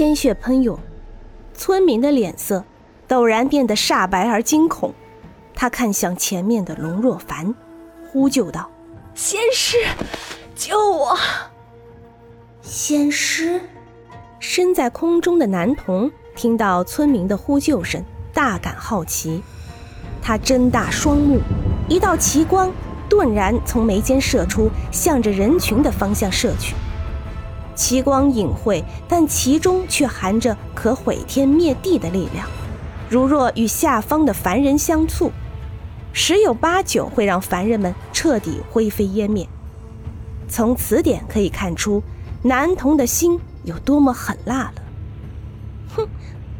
鲜血喷涌，村民的脸色陡然变得煞白而惊恐。他看向前面的龙若凡，呼救道：“仙师，救我！”仙师，身在空中的男童听到村民的呼救声，大感好奇。他睁大双目，一道奇光顿然从眉间射出，向着人群的方向射去。其光隐晦，但其中却含着可毁天灭地的力量，如若与下方的凡人相触，十有八九会让凡人们彻底灰飞烟灭。从此点可以看出，男童的心有多么狠辣了。哼，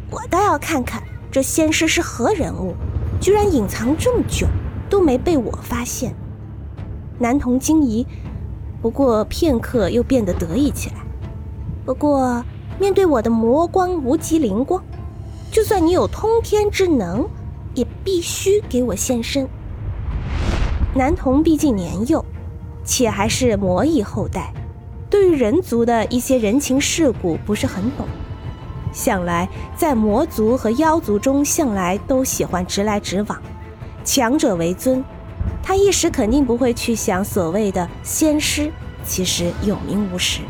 我倒要看看这仙师是何人物，居然隐藏这么久都没被我发现。男童惊疑，不过片刻又变得得意起来。不过，面对我的魔光无极灵光，就算你有通天之能，也必须给我现身。男童毕竟年幼，且还是魔裔后代，对于人族的一些人情世故不是很懂。想来在魔族和妖族中，向来都喜欢直来直往，强者为尊。他一时肯定不会去想所谓的仙师，其实有名无实。